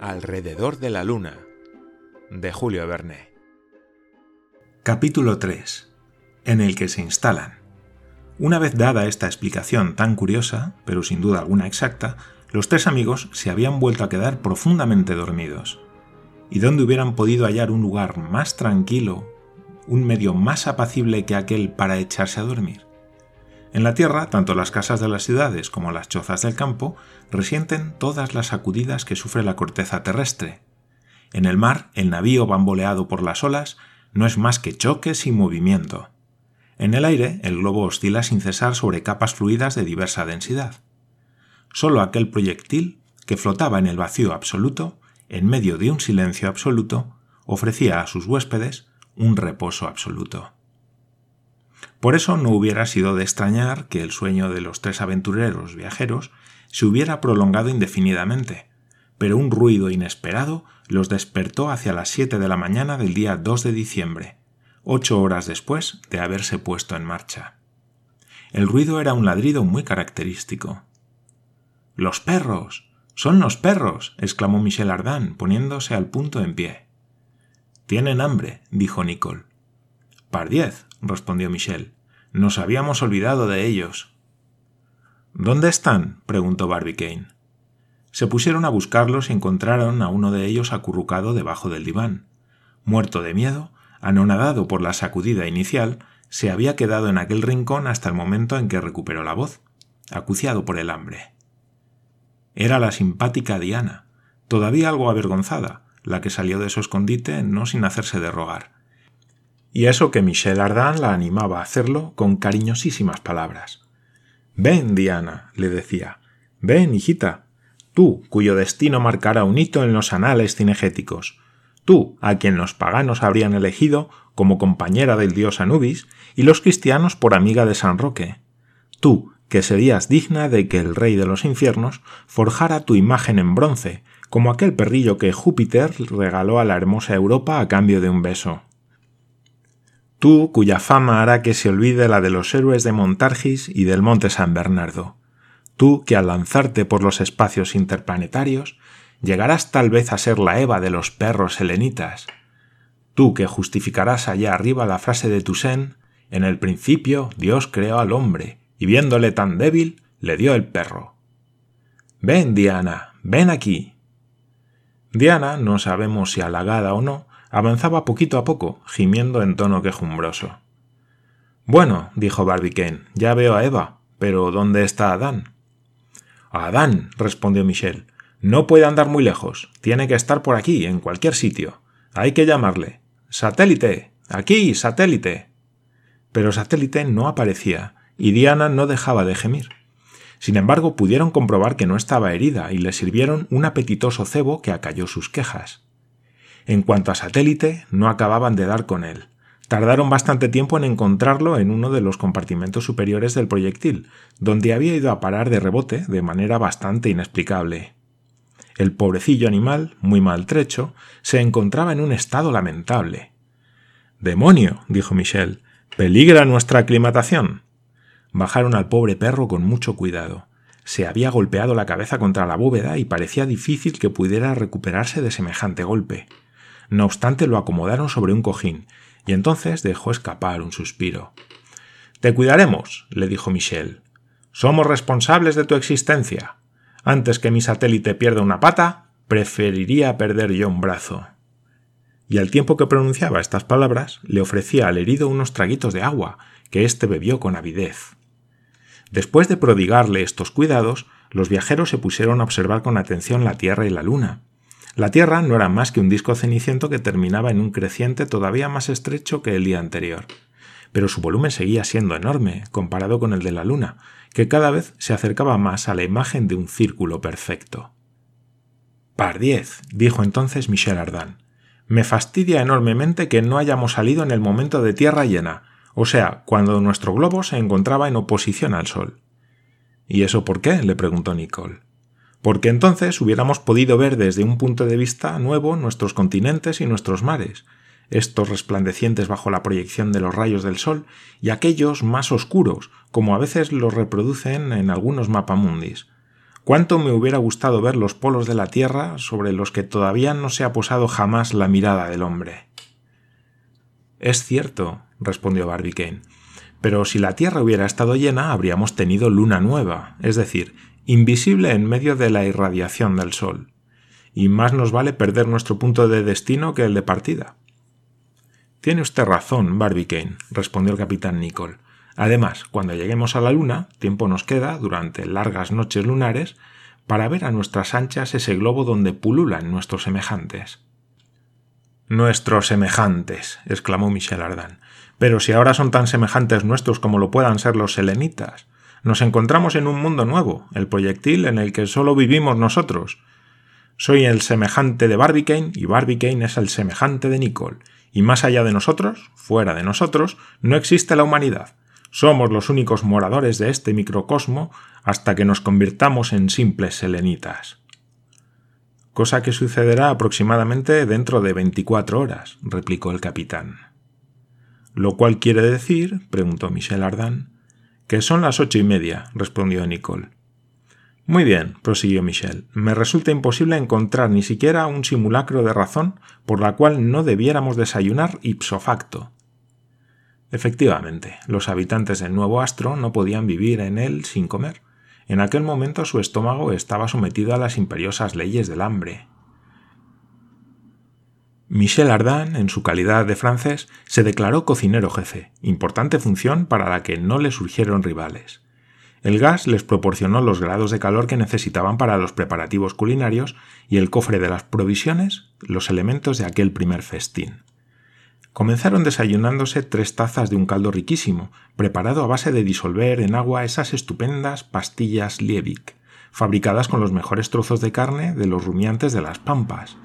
Alrededor de la Luna, de Julio Verne. Capítulo 3. En el que se instalan. Una vez dada esta explicación tan curiosa, pero sin duda alguna exacta, los tres amigos se habían vuelto a quedar profundamente dormidos. ¿Y dónde hubieran podido hallar un lugar más tranquilo, un medio más apacible que aquel para echarse a dormir? En la Tierra, tanto las casas de las ciudades como las chozas del campo resienten todas las sacudidas que sufre la corteza terrestre. En el mar, el navío bamboleado por las olas no es más que choques y movimiento. En el aire, el globo oscila sin cesar sobre capas fluidas de diversa densidad. Solo aquel proyectil, que flotaba en el vacío absoluto, en medio de un silencio absoluto, ofrecía a sus huéspedes un reposo absoluto. Por eso no hubiera sido de extrañar que el sueño de los tres aventureros viajeros se hubiera prolongado indefinidamente, pero un ruido inesperado los despertó hacia las siete de la mañana del día 2 de diciembre, ocho horas después de haberse puesto en marcha. El ruido era un ladrido muy característico. ¡Los perros! ¡Son los perros! exclamó Michel Ardan, poniéndose al punto en pie. Tienen hambre, dijo Nicole. Pardiez, respondió Michel. Nos habíamos olvidado de ellos. ¿Dónde están? preguntó Barbicane. Se pusieron a buscarlos y encontraron a uno de ellos acurrucado debajo del diván. Muerto de miedo, anonadado por la sacudida inicial, se había quedado en aquel rincón hasta el momento en que recuperó la voz, acuciado por el hambre. Era la simpática Diana, todavía algo avergonzada, la que salió de su escondite no sin hacerse de rogar. Y eso que Michel Ardan la animaba a hacerlo con cariñosísimas palabras. Ven, Diana, le decía. Ven, hijita. Tú, cuyo destino marcará un hito en los anales cinegéticos. Tú, a quien los paganos habrían elegido como compañera del dios Anubis y los cristianos por amiga de San Roque. Tú, que serías digna de que el rey de los infiernos forjara tu imagen en bronce, como aquel perrillo que Júpiter regaló a la hermosa Europa a cambio de un beso tú cuya fama hará que se olvide la de los héroes de Montargis y del Monte San Bernardo, tú que al lanzarte por los espacios interplanetarios llegarás tal vez a ser la Eva de los perros helenitas, tú que justificarás allá arriba la frase de Toussaint, en el principio Dios creó al hombre, y viéndole tan débil, le dio el perro. Ven, Diana, ven aquí. Diana, no sabemos si halagada o no, avanzaba poquito a poco, gimiendo en tono quejumbroso. Bueno, dijo Barbicane, ya veo a Eva, pero ¿dónde está Adán? Adán, respondió Michel. No puede andar muy lejos. Tiene que estar por aquí, en cualquier sitio. Hay que llamarle. Satélite. Aquí, satélite. Pero satélite no aparecía, y Diana no dejaba de gemir. Sin embargo, pudieron comprobar que no estaba herida y le sirvieron un apetitoso cebo que acalló sus quejas. En cuanto a satélite, no acababan de dar con él. Tardaron bastante tiempo en encontrarlo en uno de los compartimentos superiores del proyectil, donde había ido a parar de rebote de manera bastante inexplicable. El pobrecillo animal, muy maltrecho, se encontraba en un estado lamentable. Demonio, dijo Michel, peligra nuestra aclimatación. Bajaron al pobre perro con mucho cuidado. Se había golpeado la cabeza contra la bóveda y parecía difícil que pudiera recuperarse de semejante golpe. No obstante, lo acomodaron sobre un cojín, y entonces dejó escapar un suspiro. Te cuidaremos, le dijo Michel. Somos responsables de tu existencia. Antes que mi satélite pierda una pata, preferiría perder yo un brazo. Y al tiempo que pronunciaba estas palabras, le ofrecía al herido unos traguitos de agua, que éste bebió con avidez. Después de prodigarle estos cuidados, los viajeros se pusieron a observar con atención la Tierra y la Luna, la Tierra no era más que un disco ceniciento que terminaba en un creciente todavía más estrecho que el día anterior, pero su volumen seguía siendo enorme comparado con el de la Luna, que cada vez se acercaba más a la imagen de un círculo perfecto. Pardiez, dijo entonces Michel Ardan. Me fastidia enormemente que no hayamos salido en el momento de tierra llena, o sea, cuando nuestro globo se encontraba en oposición al Sol. ¿Y eso por qué? le preguntó Nicole porque entonces hubiéramos podido ver desde un punto de vista nuevo nuestros continentes y nuestros mares, estos resplandecientes bajo la proyección de los rayos del sol y aquellos más oscuros, como a veces los reproducen en algunos mapamundis. cuánto me hubiera gustado ver los polos de la Tierra sobre los que todavía no se ha posado jamás la mirada del hombre. Es cierto, respondió Barbicane, pero si la Tierra hubiera estado llena habríamos tenido luna nueva, es decir, invisible en medio de la irradiación del Sol. Y más nos vale perder nuestro punto de destino que el de partida. Tiene usted razón, Barbicane, respondió el capitán Nicol. Además, cuando lleguemos a la Luna, tiempo nos queda, durante largas noches lunares, para ver a nuestras anchas ese globo donde pululan nuestros semejantes. Nuestros semejantes, exclamó Michel Ardan. Pero si ahora son tan semejantes nuestros como lo puedan ser los selenitas, nos encontramos en un mundo nuevo, el proyectil en el que solo vivimos nosotros. Soy el semejante de Barbicane y Barbicane es el semejante de Nicole, y más allá de nosotros, fuera de nosotros, no existe la humanidad. Somos los únicos moradores de este microcosmo hasta que nos convirtamos en simples selenitas. Cosa que sucederá aproximadamente dentro de veinticuatro horas, replicó el capitán. Lo cual quiere decir, preguntó Michel Ardan, que son las ocho y media, respondió Nicole. Muy bien, prosiguió Michel, me resulta imposible encontrar ni siquiera un simulacro de razón por la cual no debiéramos desayunar ipso facto. Efectivamente, los habitantes del nuevo astro no podían vivir en él sin comer. En aquel momento su estómago estaba sometido a las imperiosas leyes del hambre. Michel Ardan, en su calidad de francés, se declaró cocinero jefe, importante función para la que no le surgieron rivales. El gas les proporcionó los grados de calor que necesitaban para los preparativos culinarios y el cofre de las provisiones los elementos de aquel primer festín. Comenzaron desayunándose tres tazas de un caldo riquísimo, preparado a base de disolver en agua esas estupendas pastillas Liebig, fabricadas con los mejores trozos de carne de los rumiantes de las pampas.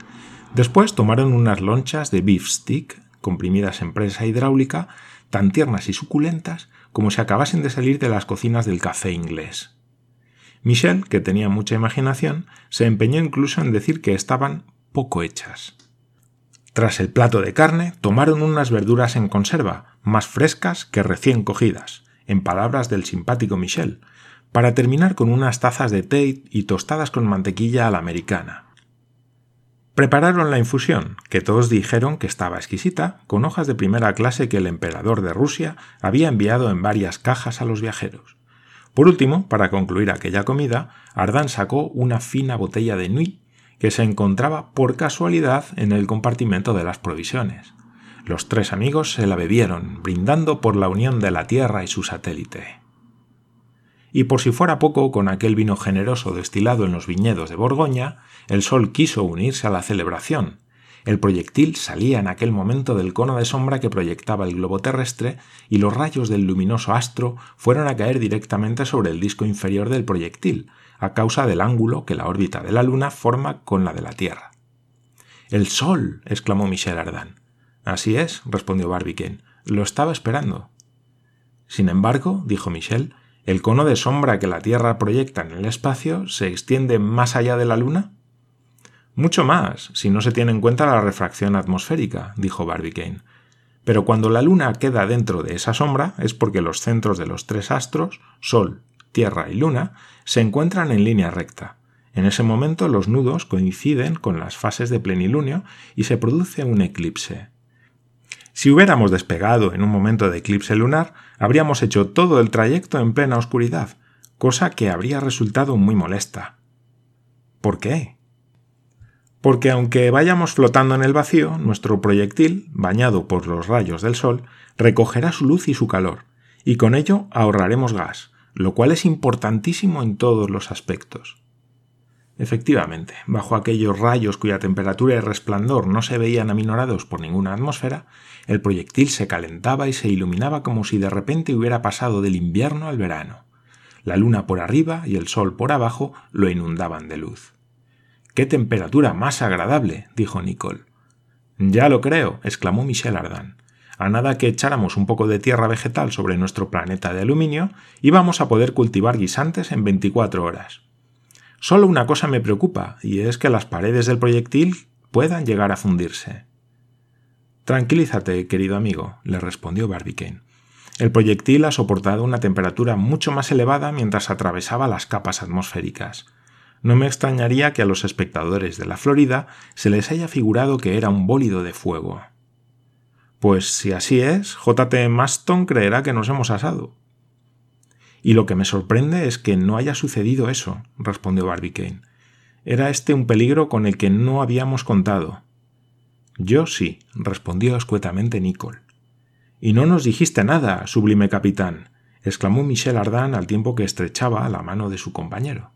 Después tomaron unas lonchas de beef stick, comprimidas en prensa hidráulica, tan tiernas y suculentas como si acabasen de salir de las cocinas del café inglés. Michel, que tenía mucha imaginación, se empeñó incluso en decir que estaban poco hechas. Tras el plato de carne, tomaron unas verduras en conserva, más frescas que recién cogidas, en palabras del simpático Michel, para terminar con unas tazas de té y tostadas con mantequilla a la americana. Prepararon la infusión, que todos dijeron que estaba exquisita, con hojas de primera clase que el emperador de Rusia había enviado en varias cajas a los viajeros. Por último, para concluir aquella comida, Ardán sacó una fina botella de Nuit que se encontraba por casualidad en el compartimento de las provisiones. Los tres amigos se la bebieron, brindando por la unión de la Tierra y su satélite. Y por si fuera poco, con aquel vino generoso destilado en los viñedos de Borgoña, el Sol quiso unirse a la celebración. El proyectil salía en aquel momento del cono de sombra que proyectaba el globo terrestre y los rayos del luminoso astro fueron a caer directamente sobre el disco inferior del proyectil, a causa del ángulo que la órbita de la Luna forma con la de la Tierra. El Sol. exclamó Michel Ardan. Así es, respondió Barbicane. Lo estaba esperando. Sin embargo, dijo Michel, ¿el cono de sombra que la Tierra proyecta en el espacio se extiende más allá de la Luna? Mucho más, si no se tiene en cuenta la refracción atmosférica, dijo Barbicane. Pero cuando la Luna queda dentro de esa sombra es porque los centros de los tres astros, Sol, Tierra y Luna, se encuentran en línea recta. En ese momento los nudos coinciden con las fases de plenilunio y se produce un eclipse. Si hubiéramos despegado en un momento de eclipse lunar, habríamos hecho todo el trayecto en plena oscuridad, cosa que habría resultado muy molesta. ¿Por qué? Porque aunque vayamos flotando en el vacío, nuestro proyectil, bañado por los rayos del sol, recogerá su luz y su calor, y con ello ahorraremos gas, lo cual es importantísimo en todos los aspectos. Efectivamente, bajo aquellos rayos cuya temperatura y resplandor no se veían aminorados por ninguna atmósfera, el proyectil se calentaba y se iluminaba como si de repente hubiera pasado del invierno al verano. La luna por arriba y el sol por abajo lo inundaban de luz. ¡Qué temperatura más agradable! dijo Nicole. Ya lo creo, exclamó Michel Ardan a nada que echáramos un poco de tierra vegetal sobre nuestro planeta de aluminio, íbamos a poder cultivar guisantes en 24 horas. Solo una cosa me preocupa, y es que las paredes del proyectil puedan llegar a fundirse. Tranquilízate, querido amigo, le respondió Barbicane. El proyectil ha soportado una temperatura mucho más elevada mientras atravesaba las capas atmosféricas. no me extrañaría que a los espectadores de la Florida se les haya figurado que era un bólido de fuego. Pues si así es, J.T. Maston creerá que nos hemos asado. Y lo que me sorprende es que no haya sucedido eso, respondió Barbicane. Era este un peligro con el que no habíamos contado. Yo sí, respondió escuetamente Nicole. Y no nos dijiste nada, sublime capitán, exclamó Michel Ardan al tiempo que estrechaba la mano de su compañero.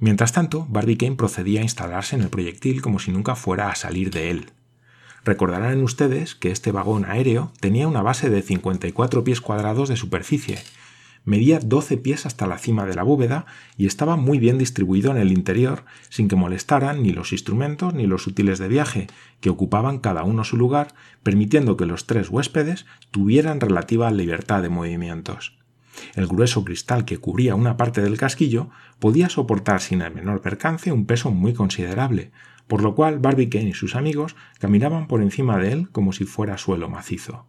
Mientras tanto, Barbicane procedía a instalarse en el proyectil como si nunca fuera a salir de él. Recordarán ustedes que este vagón aéreo tenía una base de 54 pies cuadrados de superficie, medía 12 pies hasta la cima de la bóveda y estaba muy bien distribuido en el interior, sin que molestaran ni los instrumentos ni los útiles de viaje, que ocupaban cada uno su lugar, permitiendo que los tres huéspedes tuvieran relativa libertad de movimientos. El grueso cristal que cubría una parte del casquillo podía soportar sin el menor percance un peso muy considerable, por lo cual Barbicane y sus amigos caminaban por encima de él como si fuera suelo macizo.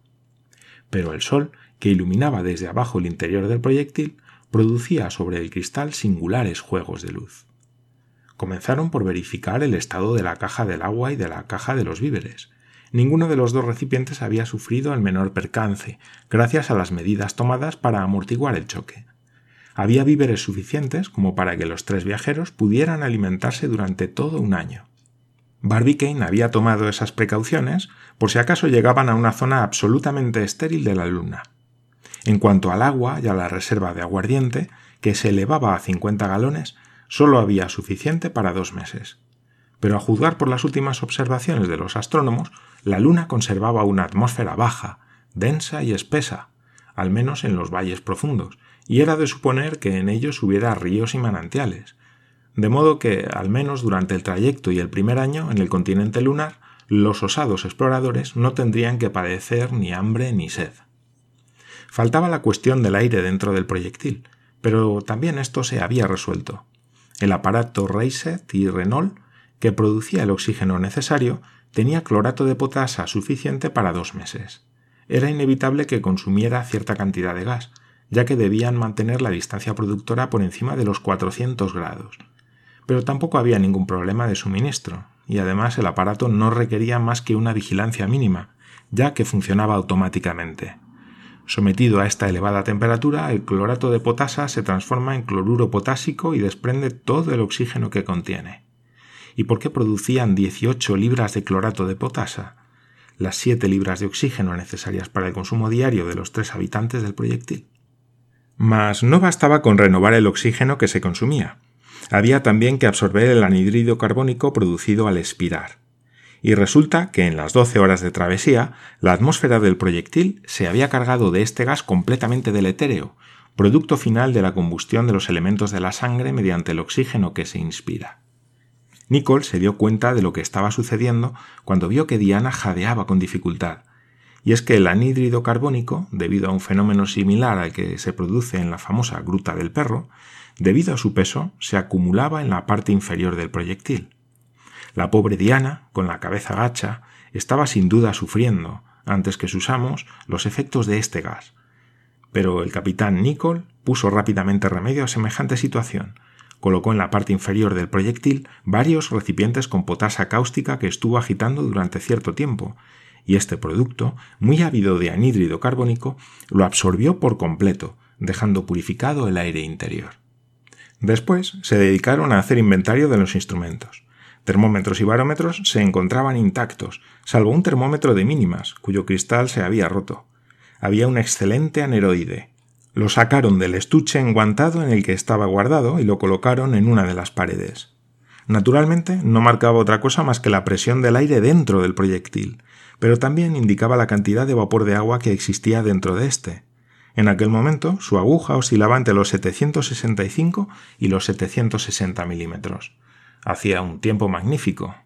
Pero el sol, que iluminaba desde abajo el interior del proyectil, producía sobre el cristal singulares juegos de luz. Comenzaron por verificar el estado de la caja del agua y de la caja de los víveres. Ninguno de los dos recipientes había sufrido el menor percance, gracias a las medidas tomadas para amortiguar el choque. Había víveres suficientes como para que los tres viajeros pudieran alimentarse durante todo un año. Barbicane había tomado esas precauciones por si acaso llegaban a una zona absolutamente estéril de la Luna. En cuanto al agua y a la reserva de aguardiente, que se elevaba a 50 galones, solo había suficiente para dos meses. Pero a juzgar por las últimas observaciones de los astrónomos, la Luna conservaba una atmósfera baja, densa y espesa, al menos en los valles profundos, y era de suponer que en ellos hubiera ríos y manantiales, de modo que, al menos durante el trayecto y el primer año en el continente lunar, los osados exploradores no tendrían que padecer ni hambre ni sed. Faltaba la cuestión del aire dentro del proyectil, pero también esto se había resuelto. El aparato Reiset y Renault, que producía el oxígeno necesario, tenía clorato de potasa suficiente para dos meses. Era inevitable que consumiera cierta cantidad de gas, ya que debían mantener la distancia productora por encima de los 400 grados pero tampoco había ningún problema de suministro, y además el aparato no requería más que una vigilancia mínima, ya que funcionaba automáticamente. Sometido a esta elevada temperatura, el clorato de potasa se transforma en cloruro potásico y desprende todo el oxígeno que contiene. ¿Y por qué producían 18 libras de clorato de potasa? Las 7 libras de oxígeno necesarias para el consumo diario de los tres habitantes del proyectil. Mas no bastaba con renovar el oxígeno que se consumía. Había también que absorber el anhídrido carbónico producido al expirar. Y resulta que en las 12 horas de travesía, la atmósfera del proyectil se había cargado de este gas completamente etéreo, producto final de la combustión de los elementos de la sangre mediante el oxígeno que se inspira. Nicole se dio cuenta de lo que estaba sucediendo cuando vio que Diana jadeaba con dificultad, y es que el anhídrido carbónico, debido a un fenómeno similar al que se produce en la famosa gruta del perro, debido a su peso, se acumulaba en la parte inferior del proyectil. La pobre Diana, con la cabeza gacha, estaba sin duda sufriendo, antes que sus amos, los efectos de este gas. Pero el capitán Nicole puso rápidamente remedio a semejante situación. Colocó en la parte inferior del proyectil varios recipientes con potasa cáustica que estuvo agitando durante cierto tiempo, y este producto, muy ávido de anhídrido carbónico, lo absorbió por completo, dejando purificado el aire interior. Después se dedicaron a hacer inventario de los instrumentos. Termómetros y barómetros se encontraban intactos, salvo un termómetro de mínimas, cuyo cristal se había roto. Había un excelente aneroide. Lo sacaron del estuche enguantado en el que estaba guardado y lo colocaron en una de las paredes. Naturalmente, no marcaba otra cosa más que la presión del aire dentro del proyectil, pero también indicaba la cantidad de vapor de agua que existía dentro de éste. En aquel momento su aguja oscilaba entre los 765 y los 760 milímetros. Hacía un tiempo magnífico.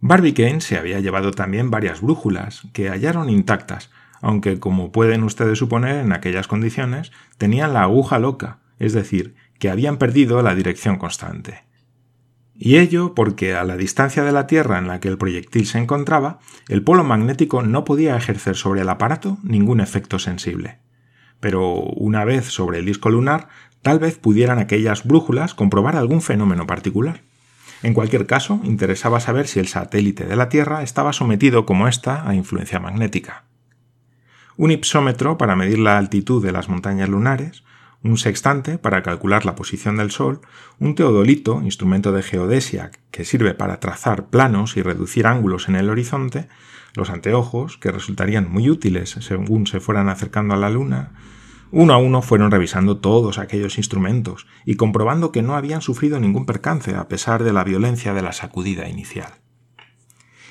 Barbicane se había llevado también varias brújulas, que hallaron intactas, aunque, como pueden ustedes suponer, en aquellas condiciones tenían la aguja loca, es decir, que habían perdido la dirección constante. Y ello porque a la distancia de la Tierra en la que el proyectil se encontraba, el polo magnético no podía ejercer sobre el aparato ningún efecto sensible pero una vez sobre el disco lunar, Tal vez pudieran aquellas brújulas comprobar algún fenómeno particular. En cualquier caso, interesaba saber si el satélite de la Tierra estaba sometido como ésta a influencia magnética. Un ipsómetro para medir la altitud de las montañas lunares, un sextante para calcular la posición del Sol, un teodolito, instrumento de geodesia que sirve para trazar planos y reducir ángulos en el horizonte, los anteojos, que resultarían muy útiles según se fueran acercando a la Luna, uno a uno fueron revisando todos aquellos instrumentos y comprobando que no habían sufrido ningún percance a pesar de la violencia de la sacudida inicial.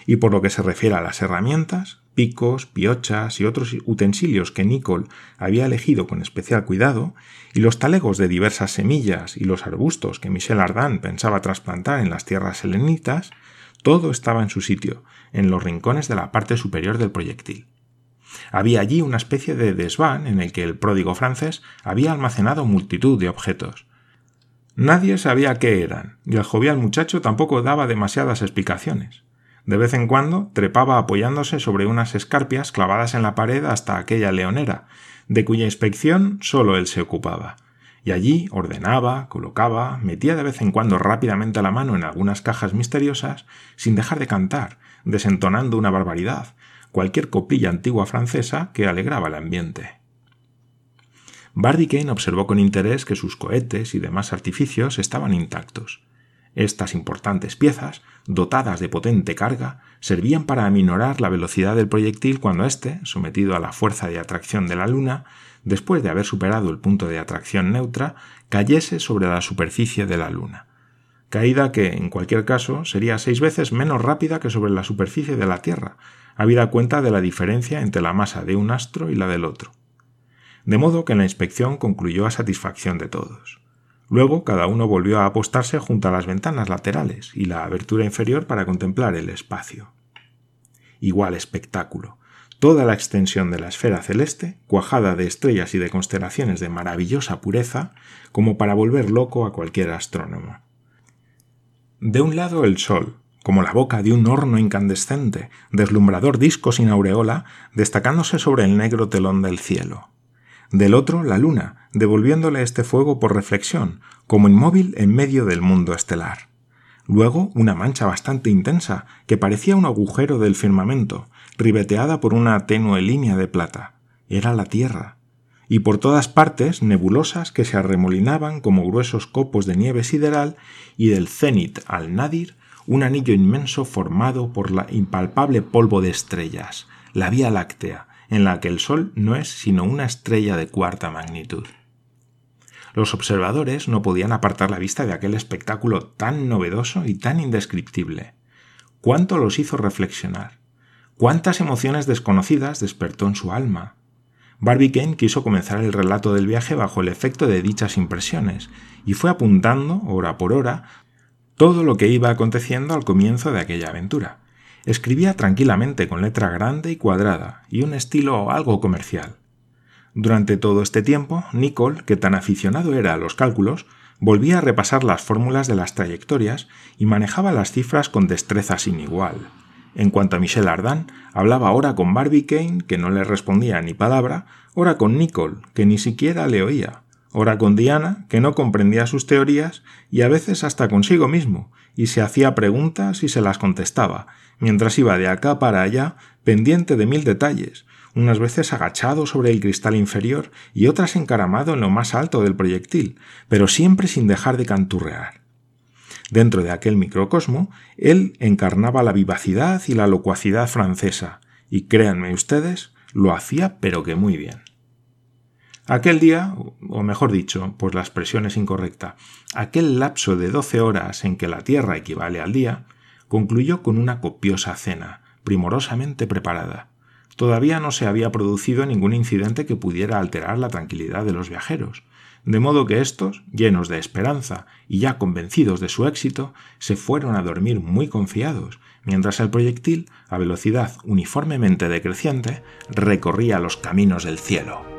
Y por lo que se refiere a las herramientas, picos, piochas y otros utensilios que Nicole había elegido con especial cuidado, y los talegos de diversas semillas y los arbustos que Michel Ardan pensaba trasplantar en las tierras selenitas, todo estaba en su sitio, en los rincones de la parte superior del proyectil. Había allí una especie de desván en el que el pródigo francés había almacenado multitud de objetos. Nadie sabía qué eran, y el jovial muchacho tampoco daba demasiadas explicaciones. De vez en cuando trepaba apoyándose sobre unas escarpias clavadas en la pared hasta aquella leonera, de cuya inspección solo él se ocupaba. Y allí ordenaba, colocaba, metía de vez en cuando rápidamente la mano en algunas cajas misteriosas, sin dejar de cantar, desentonando una barbaridad, cualquier copilla antigua francesa que alegraba el ambiente. Barbicane observó con interés que sus cohetes y demás artificios estaban intactos. Estas importantes piezas, dotadas de potente carga, servían para aminorar la velocidad del proyectil cuando éste, sometido a la fuerza de atracción de la Luna, después de haber superado el punto de atracción neutra, cayese sobre la superficie de la Luna. Caída que, en cualquier caso, sería seis veces menos rápida que sobre la superficie de la Tierra, habida cuenta de la diferencia entre la masa de un astro y la del otro. De modo que la inspección concluyó a satisfacción de todos. Luego cada uno volvió a apostarse junto a las ventanas laterales y la abertura inferior para contemplar el espacio. Igual espectáculo. Toda la extensión de la esfera celeste, cuajada de estrellas y de constelaciones de maravillosa pureza, como para volver loco a cualquier astrónomo. De un lado el Sol, como la boca de un horno incandescente, deslumbrador disco sin aureola, destacándose sobre el negro telón del cielo. Del otro, la luna, devolviéndole este fuego por reflexión, como inmóvil en medio del mundo estelar. Luego, una mancha bastante intensa, que parecía un agujero del firmamento, ribeteada por una tenue línea de plata. Era la Tierra. Y por todas partes nebulosas que se arremolinaban como gruesos copos de nieve sideral, y del cenit al nadir un anillo inmenso formado por la impalpable polvo de estrellas, la Vía Láctea, en la que el Sol no es sino una estrella de cuarta magnitud. Los observadores no podían apartar la vista de aquel espectáculo tan novedoso y tan indescriptible. ¿Cuánto los hizo reflexionar? ¿Cuántas emociones desconocidas despertó en su alma? Barbicane quiso comenzar el relato del viaje bajo el efecto de dichas impresiones, y fue apuntando, hora por hora, todo lo que iba aconteciendo al comienzo de aquella aventura. Escribía tranquilamente con letra grande y cuadrada y un estilo algo comercial. Durante todo este tiempo, Nicole, que tan aficionado era a los cálculos, volvía a repasar las fórmulas de las trayectorias y manejaba las cifras con destreza sin igual. En cuanto a Michel Ardan, hablaba ahora con Barbicane, que no le respondía ni palabra, ora con Nicole, que ni siquiera le oía, ora con Diana, que no comprendía sus teorías, y a veces hasta consigo mismo, y se hacía preguntas y se las contestaba, mientras iba de acá para allá, pendiente de mil detalles, unas veces agachado sobre el cristal inferior y otras encaramado en lo más alto del proyectil, pero siempre sin dejar de canturrear. Dentro de aquel microcosmo, él encarnaba la vivacidad y la locuacidad francesa, y créanme ustedes, lo hacía pero que muy bien. Aquel día, o mejor dicho, pues la expresión es incorrecta, aquel lapso de doce horas en que la Tierra equivale al día, concluyó con una copiosa cena, primorosamente preparada. Todavía no se había producido ningún incidente que pudiera alterar la tranquilidad de los viajeros, de modo que éstos, llenos de esperanza y ya convencidos de su éxito, se fueron a dormir muy confiados, mientras el proyectil, a velocidad uniformemente decreciente, recorría los caminos del cielo.